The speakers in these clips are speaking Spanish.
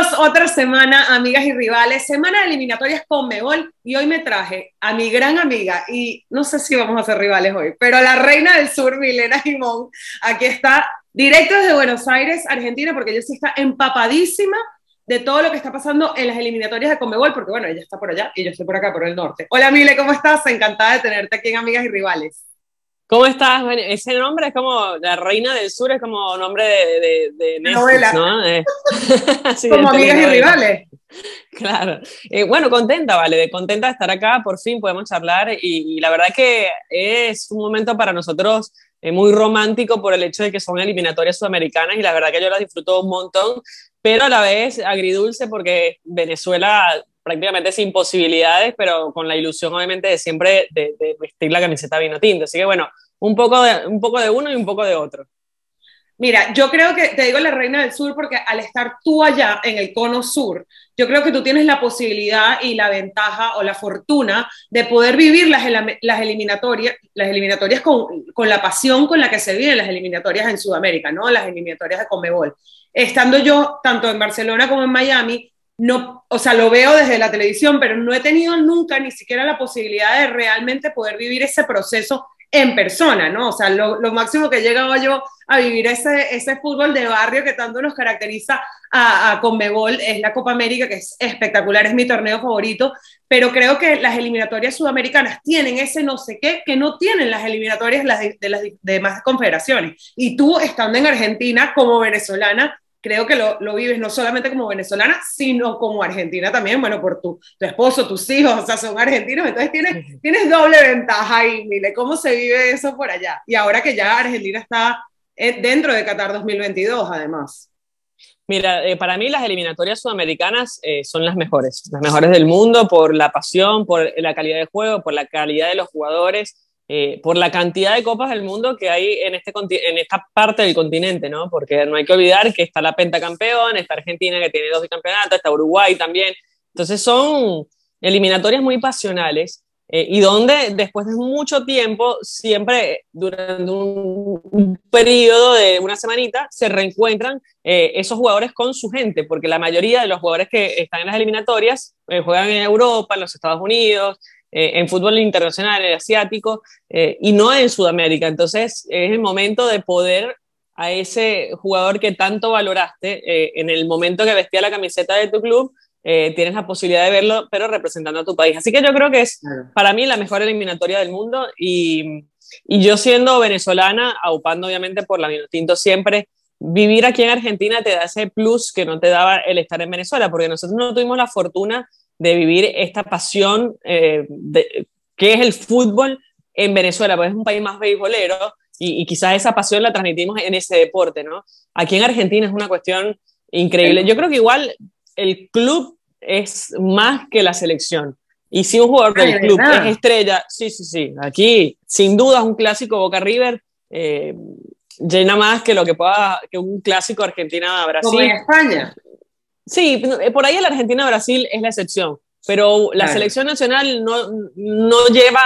Bienvenidos otra semana, amigas y rivales, semana de eliminatorias con Mebol y hoy me traje a mi gran amiga y no sé si vamos a ser rivales hoy, pero la reina del sur, Milena Jimón, aquí está directo desde Buenos Aires, Argentina, porque ella sí está empapadísima de todo lo que está pasando en las eliminatorias de Conmebol, porque bueno, ella está por allá y yo estoy por acá, por el norte. Hola Mile, ¿cómo estás? Encantada de tenerte aquí en Amigas y Rivales. ¿Cómo estás? ese nombre es como la reina del sur, es como nombre de, de, de Netflix, ¿no? Eh, como amigas y rivales. Claro. Eh, bueno, contenta, vale, de contenta de estar acá, por fin podemos charlar y, la verdad que es un momento para nosotros eh, muy romántico por el hecho de que son eliminatorias sudamericanas y la verdad que yo las disfruto un montón, pero a la vez agridulce porque Venezuela prácticamente sin posibilidades, pero con la ilusión obviamente de siempre de, vestir la camiseta vino tinto. Así que bueno, un poco, de, un poco de uno y un poco de otro. Mira, yo creo que, te digo la reina del sur porque al estar tú allá en el cono sur, yo creo que tú tienes la posibilidad y la ventaja o la fortuna de poder vivir las, las eliminatorias, las eliminatorias con, con, la pasión con la que se viven las eliminatorias en Sudamérica, ¿no? Las eliminatorias de Conmebol. Estando yo tanto en Barcelona como en Miami, no, o sea, lo veo desde la televisión, pero no he tenido nunca ni siquiera la posibilidad de realmente poder vivir ese proceso en persona, ¿no? O sea, lo, máximo que he llegado yo a vivir ese, ese fútbol de barrio que tanto nos caracteriza a, a Conmebol es la Copa América, que es espectacular, es mi torneo favorito, pero creo que las eliminatorias sudamericanas tienen ese no sé qué que no tienen las eliminatorias de las demás confederaciones. Y tú, estando en Argentina como venezolana, creo que lo, lo, vives no solamente como venezolana, sino como argentina también, bueno, por tu, tu esposo, tus hijos, o sea, son argentinos, entonces tienes, tienes doble ventaja ahí, Mile, ¿cómo se vive eso por allá? Y ahora que ya Argentina está eh, dentro de Qatar 2022, además. Mira, eh, para mí las eliminatorias sudamericanas eh, son las mejores, las mejores del mundo por la pasión, por la calidad de juego, por la calidad de los jugadores eh, por la cantidad de copas del mundo que hay en, este, en esta parte del continente, ¿no? Porque no hay que olvidar que está la pentacampeón, está Argentina que tiene dos campeonatos, está Uruguay también. Entonces son eliminatorias muy pasionales eh, y donde después de mucho tiempo, siempre durante un, periodo de una semanita, se reencuentran eh, esos jugadores con su gente, porque la mayoría de los jugadores que están en las eliminatorias juegan en Europa, en los Estados Unidos, eh, en fútbol internacional, en asiático, eh, y no en Sudamérica. Entonces es el momento de poder a ese jugador que tanto valoraste eh, en el momento que vestía la camiseta de tu club, tienes la posibilidad de verlo, pero representando a tu país. Así que yo creo que es para mí la mejor eliminatoria del mundo y, y yo siendo venezolana, aupando obviamente por la Vinotinto siempre, vivir aquí en Argentina te da ese plus que no te daba el estar en Venezuela, porque nosotros no tuvimos la fortuna de vivir esta pasión eh, de, que es el fútbol en Venezuela, porque es un país más beisbolero y, y, quizás esa pasión la transmitimos en ese deporte, ¿no? Aquí en Argentina es una cuestión increíble. Yo creo que igual el club es más que la selección. Y si un jugador del club es estrella, sí, sí, sí. Aquí, sin duda, es un clásico Boca River eh, llena más que lo que pueda que un clásico Argentina-Brasil. Como en España. Sí, eh, por ahí el Argentina-Brasil es la excepción, pero la selección nacional no, no lleva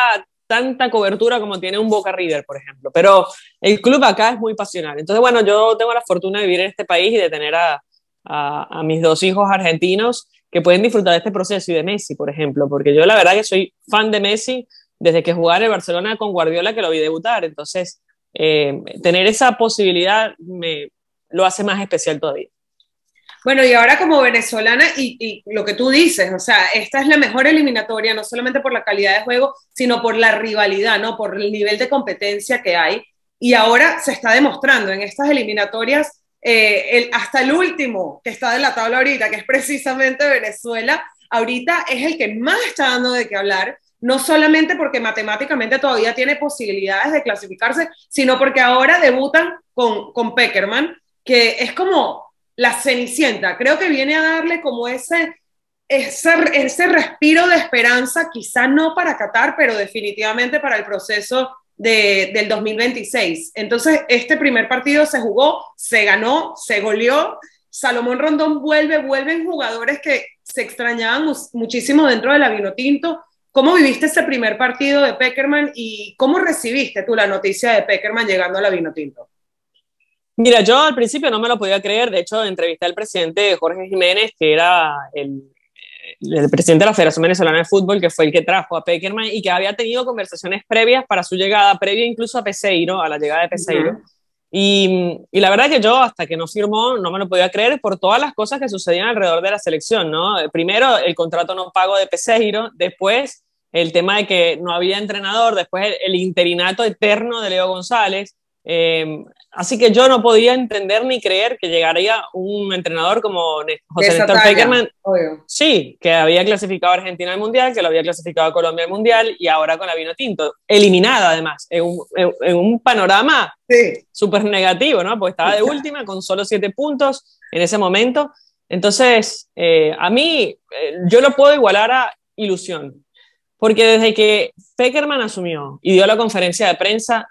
tanta cobertura como tiene un Boca River, por ejemplo. Pero el club acá es muy pasional. Entonces, bueno, yo tengo la fortuna de vivir en este país y de tener a, a, a, mis dos hijos argentinos que pueden disfrutar de este proceso y de Messi, por ejemplo, porque yo la verdad que soy fan de Messi desde que jugaba en Barcelona con Guardiola, que lo vi debutar. Entonces, eh, tener esa posibilidad me lo hace más especial todavía. Bueno, y ahora como venezolana, y, lo que tú dices, o sea, esta es la mejor eliminatoria, no solamente por la calidad de juego, sino por la rivalidad, ¿no? Por el nivel de competencia que hay. Y ahora se está demostrando en estas eliminatorias, eh, el, hasta el último que está de la tabla ahorita, que es precisamente Venezuela, ahorita es el que más está dando de qué hablar, no solamente porque matemáticamente todavía tiene posibilidades de clasificarse, sino porque ahora debutan con, con Peckerman, que es como la Cenicienta. Creo que viene a darle como ese, ese, ese respiro de esperanza, quizá no para Qatar, pero definitivamente para el proceso de, del 2026. Entonces, este primer partido se jugó, se ganó, se goleó. Salomón Rondón vuelve, vuelven jugadores que se extrañaban muchísimo dentro de la Vinotinto. ¿Cómo viviste ese primer partido de Peckerman y cómo recibiste tú la noticia de Peckerman llegando a la Vinotinto? Mira, yo al principio no me lo podía creer, de hecho entrevisté al presidente Jorge Jiménez, que era el, el presidente de la Federación Venezolana de Fútbol, que fue el que trajo a Peckerman y que había tenido conversaciones previas para su llegada, previa incluso a Peseiro, a la llegada de Peseiro. y, y, la verdad que yo, hasta que no firmó, no me lo podía creer por todas las cosas que sucedían alrededor de la selección, ¿no? Primero, el contrato no pago de Peseiro, después el tema de que no había entrenador, después el, el interinato eterno de Leo González, eh, así que yo no podía entender ni creer que llegaría un entrenador como José Néstor Peckerman. Sí, que había clasificado a Argentina al Mundial, que lo había clasificado a Colombia al Mundial y ahora con la vino tinto. Eliminada además, en un, en un panorama súper sí. negativo, ¿no? Porque estaba de última con solo siete puntos en ese momento. Entonces, eh, a mí, eh, yo lo puedo igualar a ilusión. Porque desde que Peckerman asumió y dio la conferencia de prensa,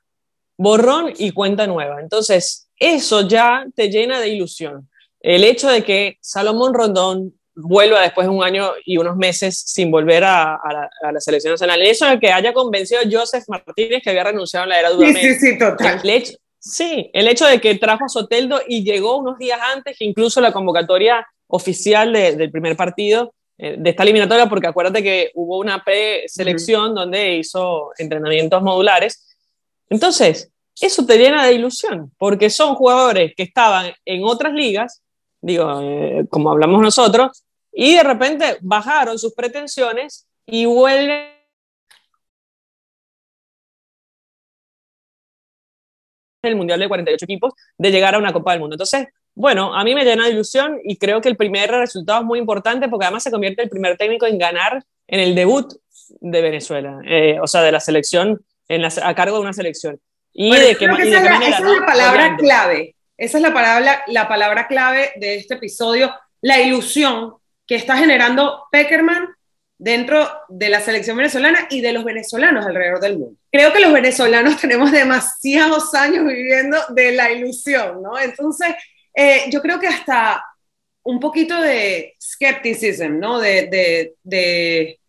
borrón y cuenta nueva. Entonces, eso ya te llena de ilusión. El hecho de que Salomón Rondón vuelva después de un año y unos meses sin volver a, a, la, a la, selección nacional. El hecho de que haya convencido a Joseph Martínez que había renunciado a la era Dudamel. Sí, sí, sí, total. El hecho, sí, el hecho de que trajo a Soteldo y llegó unos días antes que incluso la convocatoria oficial de, del primer partido eh, de esta eliminatoria, porque acuérdate que hubo una preselección uh -huh. donde hizo entrenamientos modulares. Entonces, eso te llena de ilusión, porque son jugadores que estaban en otras ligas, digo, eh, como hablamos nosotros, y de repente bajaron sus pretensiones y vuelven el Mundial de 48 equipos de llegar a una Copa del Mundo. Entonces, bueno, a mí me llena de ilusión y creo que el primer resultado es muy importante porque además se convierte el primer técnico en ganar en el debut de Venezuela, eh, o sea, de la selección, en la, a cargo de una selección. Y bueno, de que, que esa, es la, esa es la palabra Hablando. clave. Esa es la palabra, la palabra clave de este episodio, la ilusión que está generando Peckerman dentro de la selección venezolana y de los venezolanos alrededor del mundo. Creo que los venezolanos tenemos demasiados años viviendo de la ilusión, ¿no? Entonces, eh, yo creo que hasta un poquito de skepticism, ¿no? De, de, de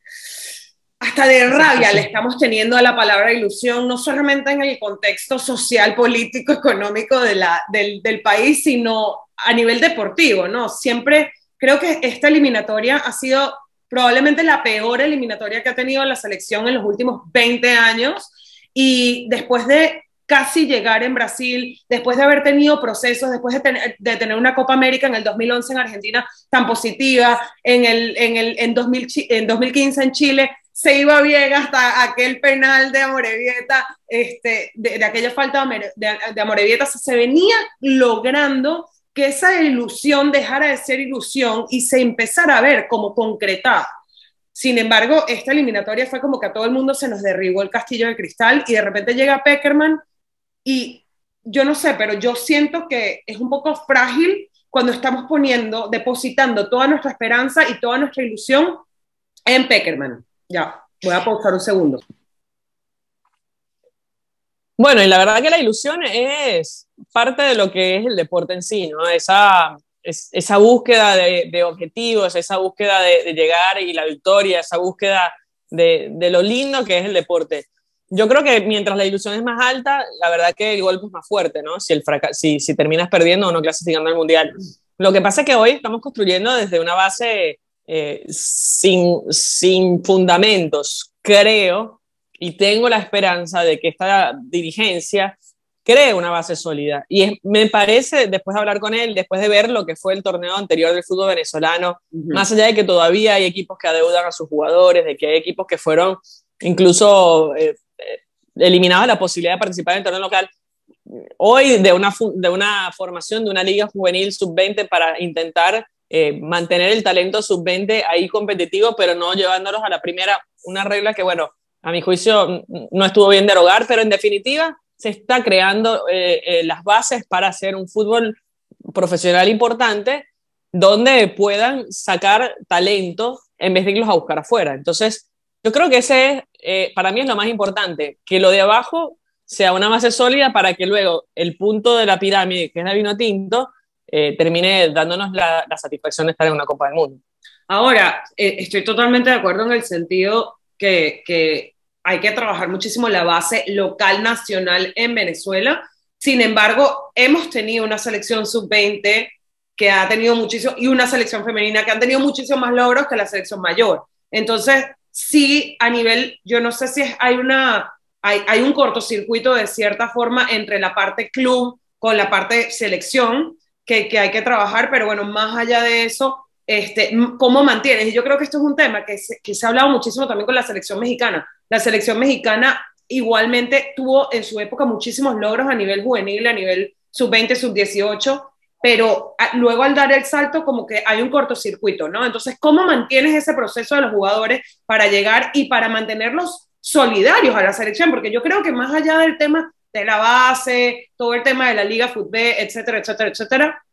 hasta de rabia le estamos teniendo a la palabra ilusión, no solamente en el contexto social, político, económico de la, del, del, país, sino a nivel deportivo, ¿no? Siempre creo que esta eliminatoria ha sido probablemente la peor eliminatoria que ha tenido la selección en los últimos 20 años y después de casi llegar en Brasil, después de haber tenido procesos, después de tener, de tener una Copa América en el 2011 en Argentina tan positiva, en, el, en, el, en, 2000, en 2015 en Chile, se iba bien hasta aquel penal de Amorevieta, este, de, aquella falta de, de, de Amorevieta, se venía logrando que esa ilusión dejara de ser ilusión y se empezara a ver como concretada. Sin embargo, esta eliminatoria fue como que a todo el mundo se nos derribó el castillo de cristal y de repente llega Peckerman y yo no sé, pero yo siento que es un poco frágil cuando estamos poniendo, depositando toda nuestra esperanza y toda nuestra ilusión en Peckerman. Ya, voy a pausar un segundo. Bueno, y la verdad que la ilusión es parte de lo que es el deporte en sí, ¿no? Esa, es, esa búsqueda de, objetivos, esa búsqueda de, llegar y la victoria, esa búsqueda de, lo lindo que es el deporte. Yo creo que mientras la ilusión es más alta, la verdad que el golpe es más fuerte, ¿no? Si, si terminas perdiendo o no clasificando al Mundial. Lo que pasa es que hoy estamos construyendo desde una base eh, sin, sin fundamentos, creo, y tengo la esperanza de que esta dirigencia cree una base sólida. Y es, me parece, después de hablar con él, después de ver lo que fue el torneo anterior del fútbol venezolano, uh -huh. más allá de que todavía hay equipos que adeudan a sus jugadores, de que hay equipos que fueron incluso eh, eliminados de la posibilidad de participar en el torneo local, hoy de una, de una formación de una liga juvenil sub-20 para intentar eh, mantener el talento sub-20 ahí competitivo, pero no llevándolos a la primera, una regla que, bueno, a mi juicio no estuvo bien derogar, pero en definitiva se está creando eh, eh, las bases para hacer un fútbol profesional importante donde puedan sacar talento en vez de irlos a buscar afuera. Entonces, yo creo que ese es, para mí es lo más importante, que lo de abajo sea una base sólida para que luego el punto de la pirámide, que es el vino tinto, eh, termine dándonos la, la, satisfacción de estar en una Copa del Mundo. Ahora, eh, estoy totalmente de acuerdo en el sentido que, que hay que trabajar muchísimo la base local nacional en Venezuela. Sin embargo, hemos tenido una selección sub-20 que ha tenido muchísimo, y una selección femenina que han tenido muchísimos más logros que la selección mayor. Entonces, sí, a nivel, yo no sé si hay una, hay, hay un cortocircuito de cierta forma entre la parte club con la parte selección que, hay que trabajar, pero bueno, más allá de eso, este, ¿cómo mantienes? Y yo creo que esto es un tema que se, que se ha hablado muchísimo también con la selección mexicana. La selección mexicana igualmente tuvo en su época muchísimos logros a nivel juvenil, a nivel sub-20, sub-18, pero luego al dar el salto como que hay un cortocircuito, ¿no? Entonces, ¿cómo mantienes ese proceso de los jugadores para llegar y para mantenerlos solidarios a la selección? Porque yo creo que más allá del tema de la base, todo el tema de la liga fútbol, etcétera, etcétera, etcétera,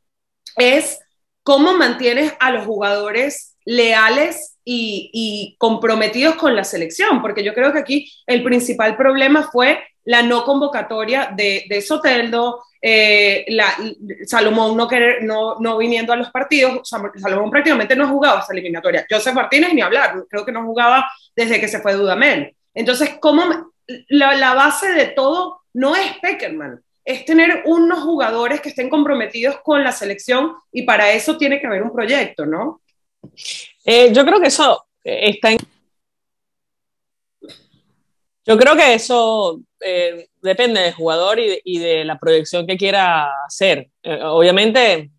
es cómo mantienes a los jugadores leales y, comprometidos con la selección, porque yo creo que aquí el principal problema fue la no convocatoria de, de Soteldo, eh, la, Salomón no, querer, no, no viniendo a los partidos, Salomón prácticamente no ha jugado esa eliminatoria, Joseph Martínez ni hablar, creo que no jugaba desde que se fue Dudamel. Entonces, ¿cómo la, la base de todo no es Peckerman, es tener unos jugadores que estén comprometidos con la selección y para eso tiene que haber un proyecto, ¿no? Eh, yo creo que eso eh, está en... Yo creo que eso eh, depende del jugador y de, la proyección que quiera hacer. obviamente,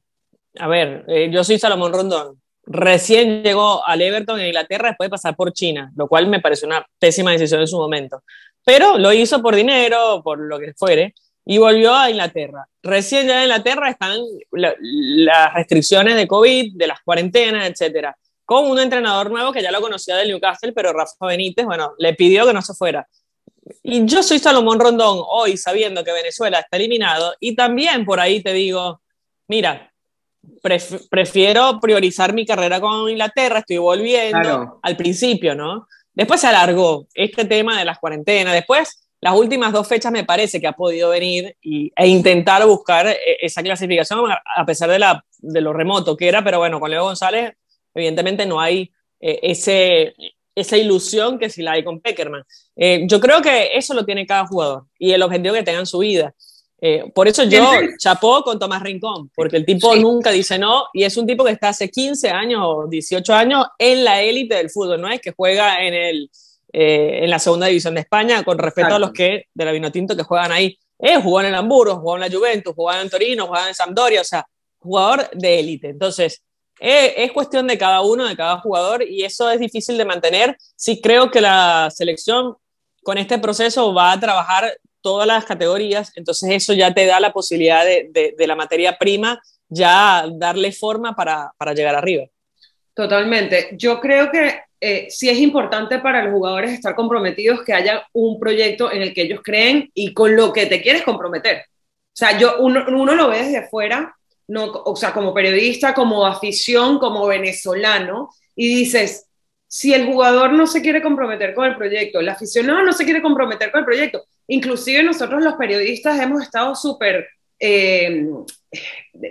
a ver, yo soy Salomón Rondón. Recién llegó al Everton en Inglaterra después de pasar por China, lo cual me pareció una pésima decisión en su momento. Pero lo hizo por dinero, por lo que fuere y volvió a Inglaterra. Recién ya en Inglaterra están las restricciones de COVID, de las cuarentenas, etcétera, con un entrenador nuevo que ya lo conocía del Newcastle, pero Rafa Benítez, bueno, le pidió que no se fuera. Y yo soy Salomón Rondón hoy sabiendo que Venezuela está eliminado y también por ahí te digo, mira, prefiero priorizar mi carrera con Inglaterra, estoy volviendo al principio, ¿no? Después se alargó este tema de las cuarentenas, después las últimas dos fechas me parece que ha podido venir y, e intentar buscar eh, esa clasificación a pesar de, la, de lo remoto que era, pero bueno, con Leo González evidentemente no hay eh, esa ilusión que si la hay con Peckerman. Eh, yo creo que eso lo tiene cada jugador y el objetivo que tenga en su vida. Por eso yo chapó con Tomás Rincón, porque el tipo nunca dice no y es un tipo que está hace 15 años o 18 años en la élite del fútbol, no es que juega en el eh, en la segunda división de España con respecto a los que de la Vinotinto que juegan ahí. Eh, jugó en el Hamburgo, jugó en la Juventus, jugó en Torino, jugó en Sampdoria, o sea, jugador de élite. Entonces, eh, es cuestión de cada uno, de cada jugador, y eso es difícil de mantener. Sí creo que la selección con este proceso va a trabajar todas las categorías, entonces eso ya te da la posibilidad de, de, la materia prima ya darle forma para, para llegar arriba. Totalmente. Yo creo que eh, sí es importante para los jugadores estar comprometidos que haya un proyecto en el que ellos creen y con lo que te quieres comprometer. O sea, yo, uno, uno lo ve desde afuera, no, o sea, como periodista, como afición, como venezolano, y dices, si el jugador no se quiere comprometer con el proyecto, el aficionado no se quiere comprometer con el proyecto, inclusive nosotros los periodistas hemos estado súper, eh,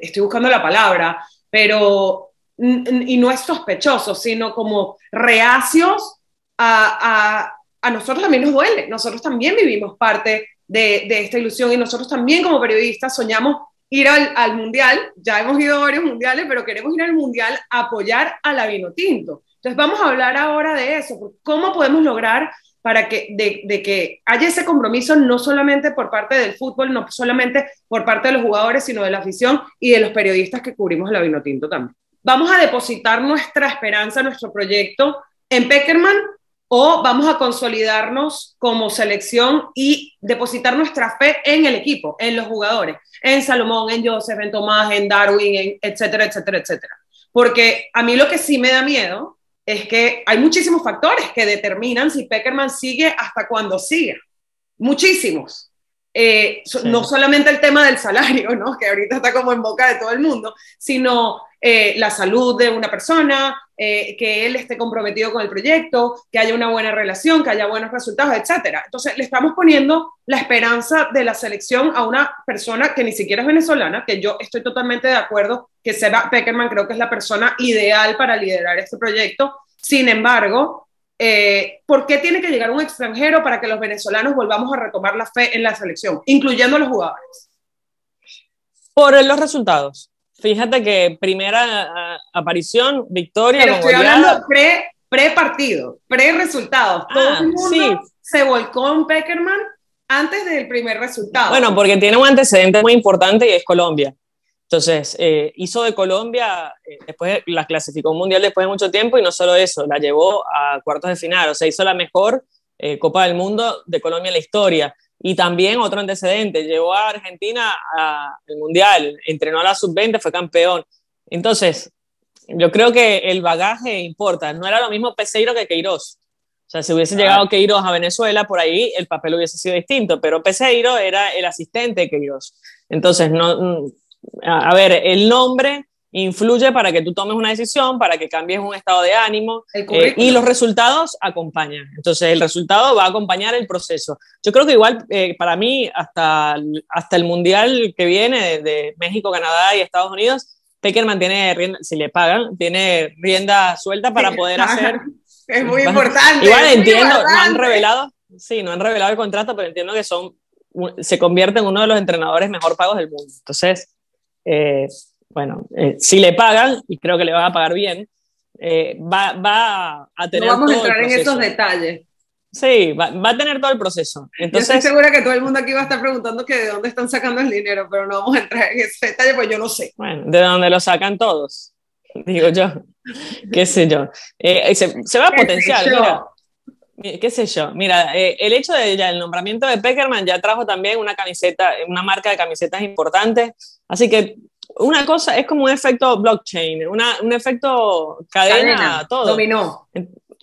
estoy buscando la palabra, pero y no es sospechoso, sino como reacios a, a, nosotros también nos duele, nosotros también vivimos parte de, de, esta ilusión y nosotros también como periodistas soñamos ir al, al, mundial, ya hemos ido a varios mundiales, pero queremos ir al mundial a apoyar a la vino tinto. Entonces vamos a hablar ahora de eso, cómo podemos lograr para que, de, de, que haya ese compromiso no solamente por parte del fútbol, no solamente por parte de los jugadores, sino de la afición y de los periodistas que cubrimos la vino tinto también vamos a depositar nuestra esperanza, nuestro proyecto en Peckerman o vamos a consolidarnos como selección y depositar nuestra fe en el equipo, en los jugadores, en Salomón, en Joseph, en Tomás, en Darwin, en etcétera, etcétera, etcétera. Porque a mí lo que sí me da miedo es que hay muchísimos factores que determinan si Peckerman sigue hasta cuando siga. Muchísimos. Eh, no solamente el tema del salario, ¿no? que ahorita está como en boca de todo el mundo, sino eh, la salud de una persona, eh, que él esté comprometido con el proyecto, que haya una buena relación, que haya buenos resultados, etc. Entonces, le estamos poniendo la esperanza de la selección a una persona que ni siquiera es venezolana, que yo estoy totalmente de acuerdo que Seba Peckerman creo que es la persona ideal para liderar este proyecto. Sin embargo, eh, ¿por qué tiene que llegar un extranjero para que los venezolanos volvamos a retomar la fe en la selección, incluyendo a los jugadores? Por los resultados. Fíjate que primera aparición, victoria. Pero estoy hablando pre, pre partido, pre resultados. Todo ah, el mundo se volcó en Peckerman antes del primer resultado. Bueno, porque tiene un antecedente muy importante y es Colombia. Entonces, eh, hizo de Colombia, eh, después la clasificó un mundial después de mucho tiempo y no solo eso, la llevó a cuartos de final, o sea, hizo la mejor eh, Copa del Mundo de Colombia en la historia. Y también otro antecedente, llevó a Argentina al mundial, entrenó a la sub-20, fue campeón. Entonces, yo creo que el bagaje importa, no era lo mismo Peseiro que Queiroz. O sea, si hubiese llegado Queiroz a Venezuela, por ahí el papel hubiese sido distinto, pero Peseiro era el asistente de Queiroz. Entonces, no, a ver, el nombre influye para que tú tomes una decisión, para que cambies un estado de ánimo eh, y los resultados acompañan. Entonces, el resultado va a acompañar el proceso. Yo creo que igual eh, para mí, hasta, hasta el Mundial que viene de, México, Canadá y Estados Unidos, Peckerman tiene rienda, si le pagan, tiene rienda suelta para poder hacer... es muy importante. Igual entiendo, no han revelado, sí, no han revelado el contrato, pero entiendo que son, se convierte en uno de los entrenadores mejor pagos del mundo. Entonces, eh, bueno, eh, si le pagan, y creo que le van a pagar bien, eh, va, va, a tener... No vamos a entrar en esos detalles. Sí, va, va, a tener todo el proceso. Entonces, yo estoy segura que todo el mundo aquí va a estar preguntando que de dónde están sacando el dinero, pero no vamos a entrar en ese detalle, pues yo no sé. Bueno, de dónde lo sacan todos, digo yo. qué sé yo. se, se, va a potenciar, mira qué sé yo, mira, eh, el hecho de ya el nombramiento de Peckerman ya trajo también una camiseta, una marca de camisetas importante, así que una cosa es como un efecto blockchain, una, un efecto cadena, todo. Dominó.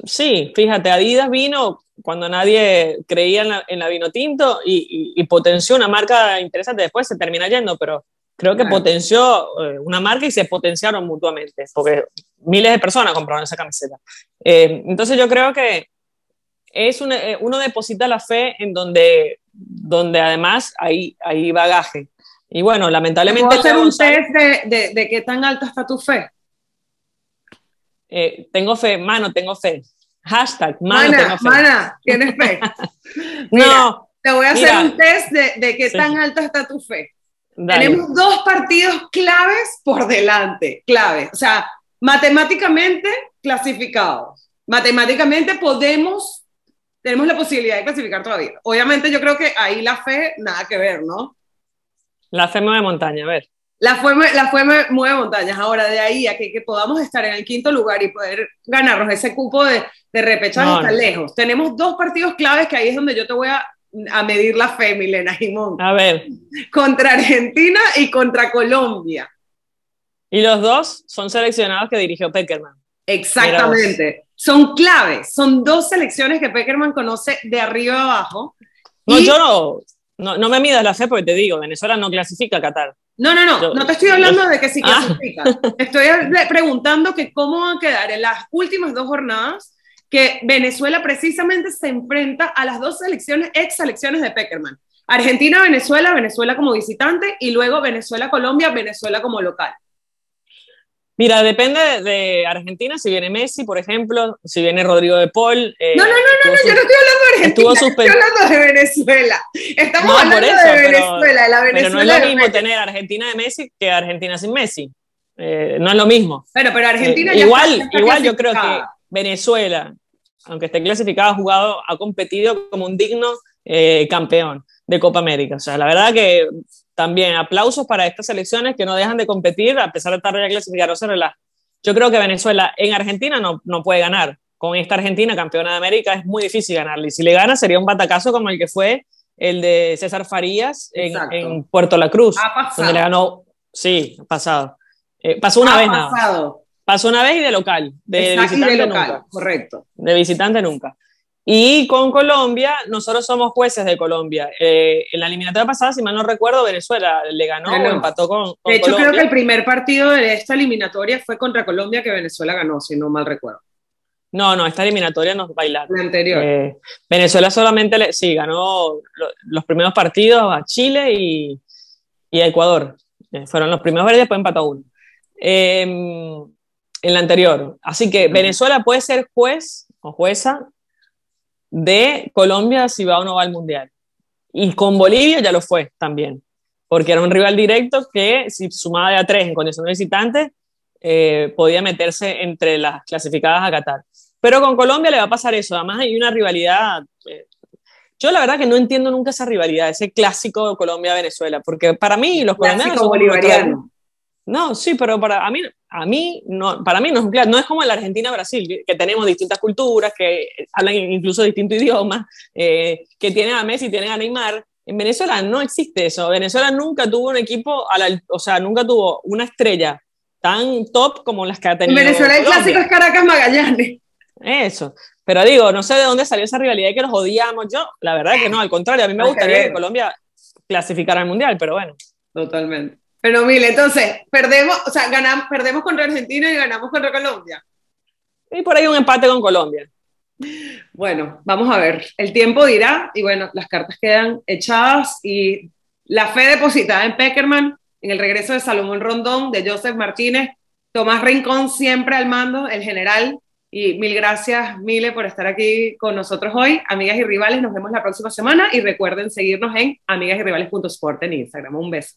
Sí, fíjate, Adidas vino cuando nadie creía en la, en la vino tinto y, y, potenció una marca interesante, después se termina yendo, pero creo que potenció eh, una marca y se potenciaron mutuamente, porque miles de personas compraron esa camiseta. Eh, entonces yo creo que es eh, uno deposita la fe en donde, donde además hay, hay bagaje. Y bueno, lamentablemente... ¿Puedo hacer un test de, de, qué tan alta está tu fe? Eh, tengo fe, mano, tengo fe. Hashtag, mano, mana, tengo fe. Mana, ¿tienes fe? no. Te voy a hacer un test de, de qué tan alta está tu fe. Tenemos dos partidos claves por delante, claves. O sea, matemáticamente clasificados. Matemáticamente podemos tenemos la posibilidad de clasificar todavía. Obviamente yo creo que ahí la fe, nada que ver, ¿no? La fe mueve montaña, a ver. La fe, la fe mueve montañas. Ahora, de ahí a que, que, podamos estar en el quinto lugar y poder ganarnos ese cupo de, de repechaje está lejos. Tenemos dos partidos claves que ahí es donde yo te voy a, a medir la fe, Milena Jimón. A ver. Contra Argentina y contra Colombia. Y los dos son seleccionados que dirigió Peckerman. Exactamente son claves. Son dos selecciones que Peckerman conoce de arriba a abajo. No, yo no, no, me midas la fe porque te digo, Venezuela no clasifica a Qatar. No, no, no, no te estoy hablando de que sí ah. clasifica. estoy preguntando que cómo van a quedar en las últimas dos jornadas que Venezuela precisamente se enfrenta a las dos selecciones, ex selecciones de Peckerman. Argentina, Venezuela, Venezuela como visitante y luego Venezuela, Colombia, Venezuela como local. Mira, depende de Argentina, si viene Messi, por ejemplo, si viene Rodrigo de Paul. Eh, no, no, no, no, yo no estoy hablando de Argentina, estoy hablando de Venezuela. Estamos hablando de Venezuela, pero, la Venezuela. Pero no es lo mismo tener Argentina de Messi que Argentina sin Messi. Eh, no es lo mismo. Pero, pero Argentina eh, ya Igual, igual yo creo que Venezuela, aunque esté clasificado, ha jugado, ha competido como un digno campeón de Copa América. O sea, la verdad que también aplausos para estas selecciones que no dejan de competir a pesar de estar ya clasificados en. Yo creo que Venezuela en Argentina no, no puede ganar. Con esta Argentina, campeona de América, es muy difícil ganarle. Y si le gana, sería un batacazo como el que fue el de César Farías en, en Puerto La Cruz. Donde le ganó, sí, ha pasado. Eh, pasó una vez pasado. Pasó una vez y de local. De, visitante de local, nunca. Correcto. De visitante nunca. Y con Colombia, nosotros somos jueces de Colombia. Eh, en la eliminatoria pasada, si mal no recuerdo, Venezuela le ganó o empató con, De hecho, creo que el primer partido de esta eliminatoria fue contra Colombia que Venezuela ganó, si no mal recuerdo. No, no, esta eliminatoria nos bailaron. La anterior. Eh, Venezuela solamente, le, sí, ganó los primeros partidos a Chile y, y a Ecuador. Eh, fueron los primeros verdes, después empató uno. Em, en la anterior. Así que Venezuela puede ser juez o jueza de Colombia si va o no va al Mundial. Y con Bolivia ya lo fue también. porque era un rival directo que si sumaba de a tres en condición de visitante, eh, podía meterse entre las clasificadas a Qatar. Pero con Colombia le va a pasar eso, además hay una rivalidad. Eh, yo la verdad que no entiendo nunca esa rivalidad, ese clásico Colombia-Venezuela, porque para mí los colombianos bolivariano. No, sí, pero para a mí, a mí no, para mí no es no es como la Argentina-Brasil, que tenemos distintas culturas, que hablan incluso distintos idiomas, eh, que tienen a Messi, tienen a Neymar. En Venezuela no existe eso. Venezuela nunca tuvo un equipo, a la, o sea, nunca tuvo una estrella tan top como las que ha tenido. En Venezuela el clásico es Caracas Magallanes. Eso. Pero digo, no sé de dónde salió esa rivalidad y que nos odiamos. Yo, la verdad que no, al contrario, a mí me gustaría que Colombia clasificara al mundial, pero bueno. Totalmente. Pero mire, entonces, perdemos, o sea, ganamos, perdemos contra Argentina y ganamos contra Colombia. Y por ahí un empate con Colombia. Bueno, vamos a ver. El tiempo dirá, y bueno, las cartas quedan echadas y la fe depositada en Peckerman, en el regreso de Salomón Rondón, de Joseph Martínez, Tomás Rincón siempre al mando, el general. Y mil gracias, Mile, por estar aquí con nosotros hoy. Amigas y rivales, nos vemos la próxima semana y recuerden seguirnos en amigasyRivales.sport en Instagram. Un beso.